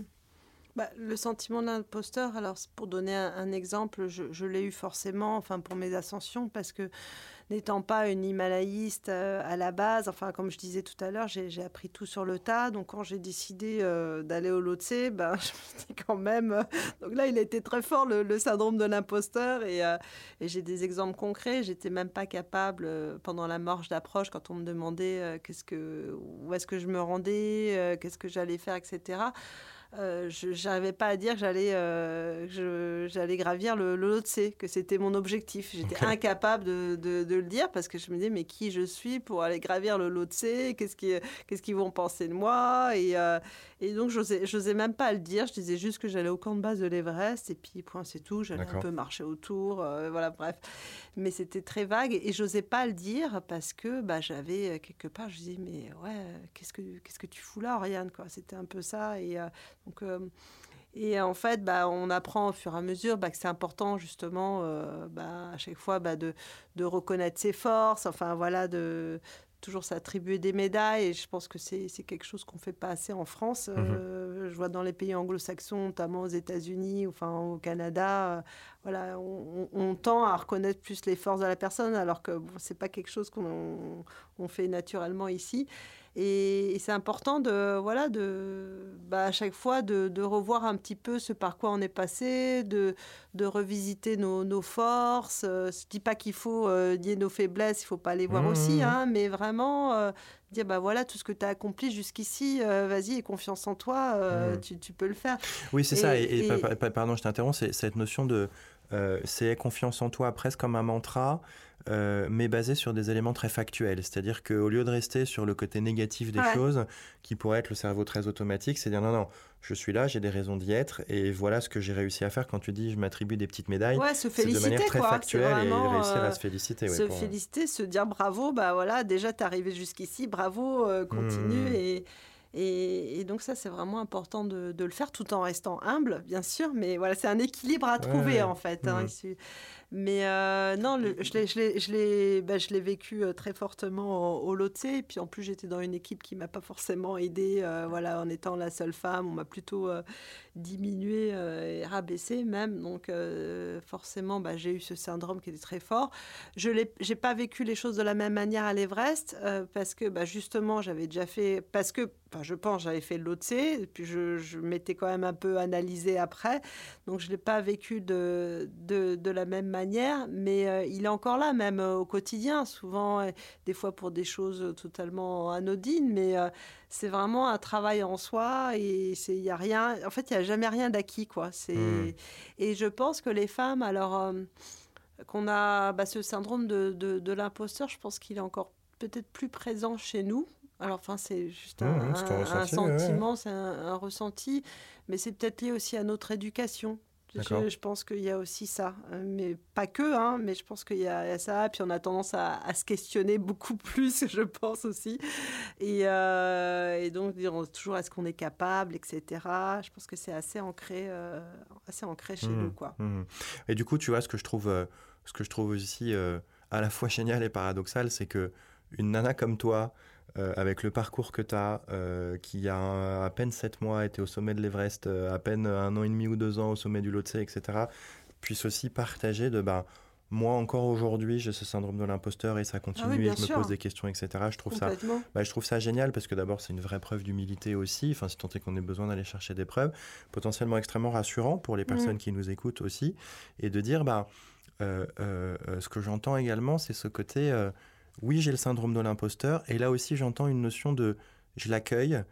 Bah, le sentiment d'imposteur, alors pour donner un, exemple, je, l'ai eu forcément, enfin pour mes ascensions, parce que n'étant pas une Himalayiste euh, à la base, enfin comme je disais tout à l'heure, j'ai appris tout sur le tas. Donc quand j'ai décidé euh, d'aller au Lhotse, ben, je me dis quand même. Euh, donc là, il était très fort le, syndrome de l'imposteur, et, j'ai des exemples concrets. J'étais même pas capable pendant la marche d'approche, quand on me demandait où est-ce que je me rendais, qu'est-ce que j'allais faire, etc euh, je n'arrivais pas à dire que j'allais euh, j'allais gravir le, le C, que c'était mon objectif. J'étais incapable de, de, le dire parce que je me disais, mais qui je suis pour aller gravir le lot C Qu'est-ce qu'ils qu'est-ce vont penser de moi? Et, euh, et donc, je n'osais même pas le dire. Je disais juste que j'allais au camp de base de l'Everest et puis, point, c'est tout. J'allais un peu marcher autour. voilà, bref. Mais c'était très vague et, je n'osais pas le dire parce que bah, j'avais quelque part, je disais, mais ouais, qu'est-ce que, qu'est-ce que tu fous là, Oriane C'était un peu ça. Et donc, euh, et en fait, bah, on apprend au fur et à mesure bah, que c'est important justement euh, bah, à chaque fois bah, de, de, reconnaître ses forces, enfin voilà, de toujours s'attribuer des médailles. Et je pense que c'est quelque chose qu'on ne fait pas assez en France. Mhm. Euh, je vois dans les pays anglo-saxons, notamment aux États-Unis, enfin au Canada, voilà, on, tend à reconnaître plus les forces de la personne, alors que bon, ce n'est pas quelque chose qu'on on fait naturellement ici. Et, c'est important de, voilà, de, bah, à chaque fois de, de, revoir un petit peu ce par quoi on est passé, de, de revisiter nos, nos forces. Euh, je ne dis pas qu'il faut euh, nier nos faiblesses, il ne faut pas les voir mmh. aussi, hein, mais vraiment euh, dire bah voilà tout ce que tu as accompli jusqu'ici, vas-y, et confiance en toi, mmh. tu, tu, peux le faire.
Oui, c'est ça. Et, pardon, je t'interromps, c'est cette notion de c'est confiance en toi presque comme un mantra. Euh, mais basé sur des éléments très factuels. C'est-à-dire qu'au lieu de rester sur le côté négatif des choses, qui pourrait être le cerveau très automatique, c'est dire non, non, je suis là, j'ai des raisons d'y être, et voilà ce que j'ai réussi à faire quand tu dis je m'attribue des petites médailles.
Ouais, se féliciter.
de manière très factuelle et réussir à
euh,
se féliciter.
se féliciter, se dire bravo, bah voilà, déjà t'es arrivé jusqu'ici, bravo, euh, continue. Mmh. Et, et, donc ça, c'est vraiment important de, le faire tout en restant humble, bien sûr, mais voilà, c'est un équilibre à trouver en fait. Hein. Mais euh, non, je bah, l'ai vécu euh, très fortement au, au Et puis en plus, j'étais dans une équipe qui m'a pas forcément aidée. Euh, voilà, en étant la seule femme, on m'a plutôt diminué et rabaissé même. Donc forcément, bah, j'ai eu ce syndrome qui était très fort. Je n'ai pas vécu les choses de la même manière à l'Everest parce que bah, justement, j'avais déjà fait... Parce que, je pense, j'avais fait l'OTC, et puis je, je m'étais quand même un peu analysé après. Donc je ne l'ai pas vécu de, de, de la même manière mais euh, il est encore là, même euh, au quotidien, souvent, des fois pour des choses totalement anodines, mais euh, c'est vraiment un travail en soi et il y a rien, en fait, il n'y a jamais rien d'acquis, quoi. C'est, hmm. Et je pense que les femmes, alors, qu'on a bah, ce syndrome de, de, l'imposteur, je pense qu'il est encore peut-être plus présent chez nous. Alors, enfin, c'est juste un, sentiment, c'est un, ressenti, mais c'est peut-être lié aussi à notre éducation. Je, pense qu'il y a aussi ça, euh, mais pas que, hein, mais je pense qu'il y, a ça. Puis on a tendance à, se questionner beaucoup plus, je pense aussi. Et, euh, donc dire toujours est-ce qu'on est capable, etc. Je pense que c'est assez ancré, euh, assez ancré chez mmh, nous, quoi.
Mmh. Et du coup, tu vois, ce que je trouve, ce que je trouve aussi à la fois génial et paradoxal, c'est que une nana comme toi, euh, avec le parcours que tu as, euh, qui a à peine 7 mois été au sommet de l'Everest, euh, à peine un an et demi ou deux ans au sommet du Lhotse, etc., puisse aussi partager de bah, moi encore aujourd'hui j'ai ce syndrome de l'imposteur et ça continue ah et je me pose des questions etc je trouve ça bah, je trouve ça génial parce que d'abord c'est une vraie preuve d'humilité aussi enfin si tant est qu'on ait besoin d'aller chercher des preuves potentiellement extrêmement rassurant pour les personnes mm. qui nous écoutent aussi et de dire bah ce que j'entends également c'est ce côté oui, j'ai le syndrome de l'imposteur. Et là aussi, j'entends une notion de je l'accueille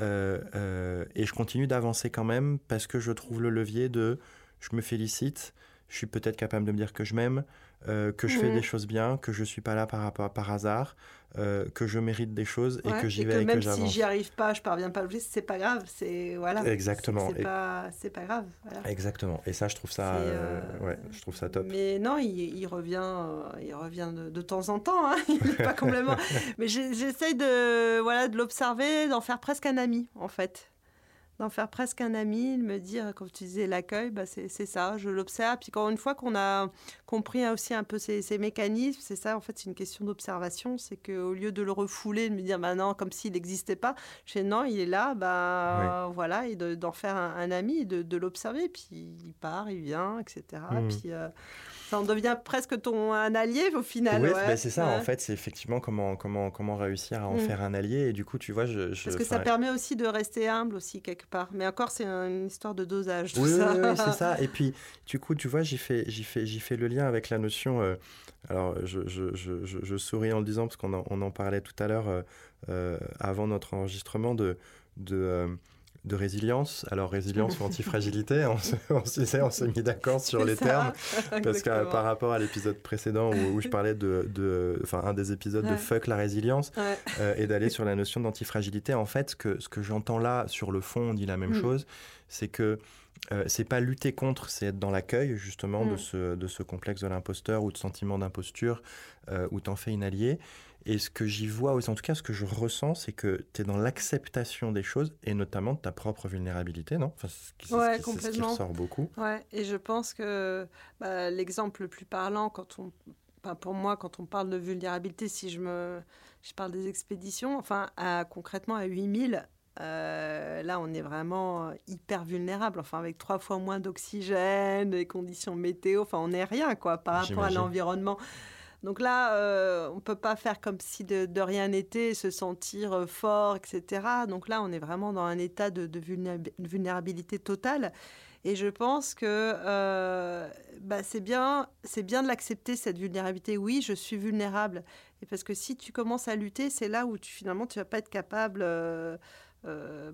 euh, euh, et je continue d'avancer quand même parce que je trouve le levier de je me félicite, je suis peut-être capable de me dire que je m'aime, euh, que je fais des choses bien, que je suis pas là par, par, par hasard, euh, que je mérite des choses et que j'y vais et que,
j'avance. Même si j'y arrive pas, je parviens pas à le c'est pas grave, c'est voilà.
Exactement.
C'est pas, pas grave.
Exactement. Et ça, je trouve ça, euh, ouais, je trouve ça top.
Mais non, il, il revient, il revient de, de, temps en temps. Hein. il pas complètement. Mais j'essaye de, voilà, de l'observer, d'en faire presque un ami, en fait d'en faire presque un ami, de me dire, comme tu disais, l'accueil, bah c'est ça, je l'observe. Puis quand une fois qu'on a compris aussi un peu ces, ces mécanismes, c'est ça, en fait, c'est une question d'observation. C'est qu'au lieu de le refouler, de me dire, maintenant comme s'il n'existait pas, je fais non, il est là, bah voilà, et d'en faire un, ami, de, de l'observer. Puis il part, il vient, etc. Mmh. Puis. Euh, ça en devient presque ton un allié au final.
Oui, c'est ça. En fait, c'est effectivement comment, comment, comment réussir à en mm. faire un allié. Et du coup, tu vois, je.
Parce que ça permet aussi de rester humble aussi quelque part. Mais encore, c'est une histoire de dosage.
Tout oui, ça. oui, c'est ça. Et puis, du coup, tu vois, j'y fais, j'y fais, j'y fais le lien avec la notion. Euh, alors, je, je, je, je, souris en le disant parce qu'on en, on en parlait tout à l'heure euh, euh, avant notre enregistrement de. de de résilience. Alors, résilience ou antifragilité, on se, on s'est mis d'accord sur les termes. Parce que par rapport à l'épisode précédent où, je parlais de, enfin, un des épisodes de Fuck la résilience euh, et d'aller sur la notion d'antifragilité, en fait, ce que, ce que j'entends là, sur le fond, on dit la même mm. chose, c'est que euh, c'est pas lutter contre, c'est être dans l'accueil justement de, mm. ce, de ce complexe de l'imposteur ou de sentiment d'imposture euh, où t'en fais une alliée. Et ce que j'y vois aussi, en tout cas ce que je ressens, c'est que tu es dans l'acceptation des choses et notamment de ta propre vulnérabilité, non? Enfin, ce qui,
ouais,
ce qui ressort beaucoup.
Ouais, et je pense que bah, l'exemple le plus parlant, quand on, pour moi, quand on parle de vulnérabilité, si je, me, je parle des expéditions, enfin à, concrètement à 8000, euh, là, on est vraiment hyper vulnérable. Enfin, avec trois fois moins d'oxygène, des conditions météo, enfin, on n'est rien quoi par rapport à l'environnement. Donc là, euh, on ne peut pas faire comme si de, rien n'était, se sentir euh, fort, etc. Donc là, on est vraiment dans un état de, vulnérabilité totale. Et je pense que euh, bah, c'est bien, c'est bien de l'accepter cette vulnérabilité. Oui, je suis vulnérable. Et parce que si tu commences à lutter, c'est là où tu finalement tu vas pas être capable euh,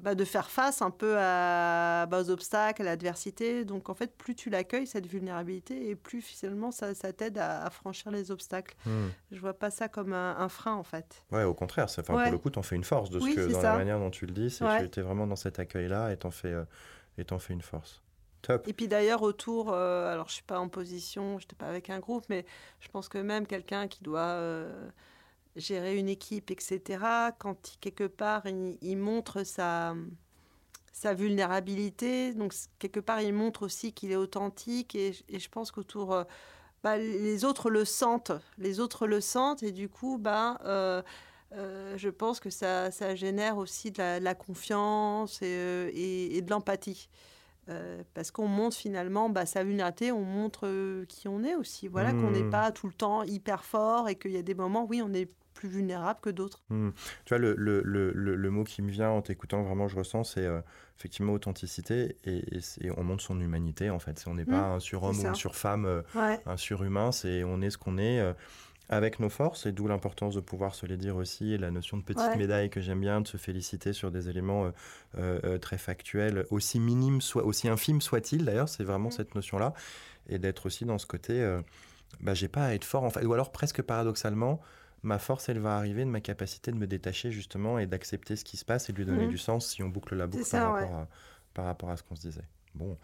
bah, de faire face un peu à, bah, aux obstacles, à l'adversité. Donc en fait, plus tu l'accueilles, cette vulnérabilité, et plus finalement ça, ça t'aide à, franchir les obstacles. Hmm. Je vois pas ça comme un, frein en fait.
Ouais, au contraire, ça, pour le coup, t'en fais une force de ce que, dans la manière dont tu le dis, c'est tu es vraiment dans cet accueil-là et t'en fais, euh, et fais une force. Top.
Et puis d'ailleurs autour, euh, alors je suis pas en position, je n'étais pas avec un groupe, mais je pense que même quelqu'un qui doit gérer une équipe, etc., quand quelque part il, montre sa, sa vulnérabilité, donc quelque part il montre aussi qu'il est authentique et, je pense qu'autour, euh, bah, les autres le sentent, les autres le sentent et du coup, bah, euh, euh, je pense que ça, ça génère aussi de la, confiance et, de l'empathie. parce qu'on montre finalement bah, sa vulnérabilité, on montre qui on est aussi. Voilà, qu'on n'est mmh. pas tout le temps hyper fort et qu'il y a des moments, oui, on est plus vulnérables que d'autres.
Hmm. Tu vois, le, le, le, le, mot qui me vient en t'écoutant, vraiment, je ressens, c'est euh, effectivement authenticité et, on montre son humanité, en fait. On n'est pas hmm. un surhomme ou une surfemme, euh, un surhumain, c'est on est ce qu'on est. Euh, avec nos forces, et d'où l'importance de pouvoir se les dire aussi, et la notion de petite médaille que j'aime bien, de se féliciter sur des éléments très factuels, aussi minimes, soit, aussi infimes soient-ils d'ailleurs, c'est vraiment hmm. cette notion-là, et d'être aussi dans ce côté, bah, j'ai pas à être fort, en fait, ou alors presque paradoxalement, ma force, elle va arriver de ma capacité de me détacher justement et d'accepter ce qui se passe et de lui donner mhm. du sens si on boucle la boucle par, rapport à, par rapport à ce qu'on se disait. Bon.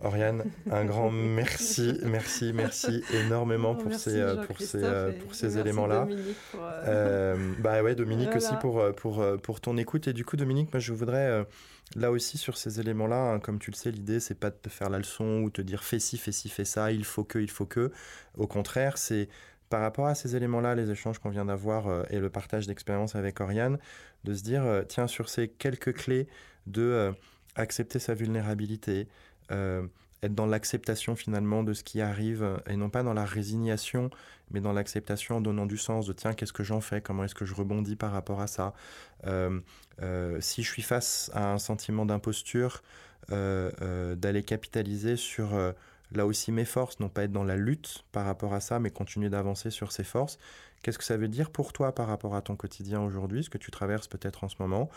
Oriane, un grand merci, merci, merci énormément pour ces, euh, pour ces, euh, pour ces éléments-là. Euh, bah ouais, Dominique aussi pour, pour, pour ton écoute. Et du coup, Dominique, moi je voudrais là aussi sur ces éléments-là, hein, comme tu le sais, l'idée c'est pas de te faire la leçon ou te dire fais ci, fais ci, fais ça, il faut que, il faut que. Au contraire, c'est par rapport à ces éléments-là, les échanges qu'on vient d'avoir euh, et le partage d'expérience avec Oriane, de se dire, euh, tiens, sur ces quelques clés de euh, accepter sa vulnérabilité, être dans l'acceptation finalement de ce qui arrive, et non pas dans la résignation, mais dans l'acceptation en donnant du sens de, tiens, qu'est-ce que j'en fais, comment est-ce que je rebondis par rapport à ça? si je suis face à un sentiment d'imposture, d'aller capitaliser sur là aussi mes forces, non pas être dans la lutte par rapport à ça, mais continuer d'avancer sur ses forces. Qu'est-ce que ça veut dire pour toi par rapport à ton quotidien aujourd'hui, ce que tu traverses peut-être en ce moment?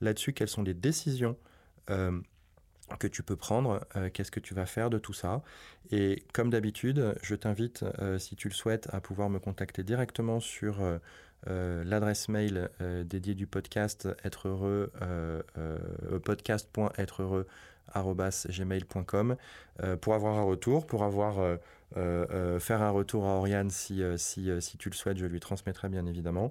Là-dessus, quelles sont les décisions euh, que tu peux prendre euh, Qu'est-ce que tu vas faire de tout ça? Et comme d'habitude, je t'invite, euh, si tu le souhaites, à pouvoir me contacter directement sur l'adresse mail dédiée du podcast être heureux podcast.être heureux gmail.com euh, pour avoir un retour, pour avoir euh, faire un retour à Oriane si, si, si, tu le souhaites, je lui transmettrai bien évidemment.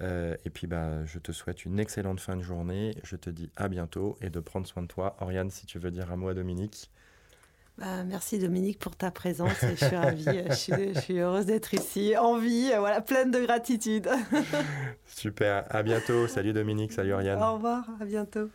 et puis bah, je te souhaite une excellente fin de journée. Je te dis à bientôt et de prendre soin de toi. Oriane, si tu veux dire un mot à Dominique.
Bah, merci Dominique pour ta présence. je suis ravie, je suis, heureuse d'être ici, en vie, voilà, pleine de gratitude.
Super, à bientôt. Salut Dominique, salut Oriane.
Au revoir, à bientôt.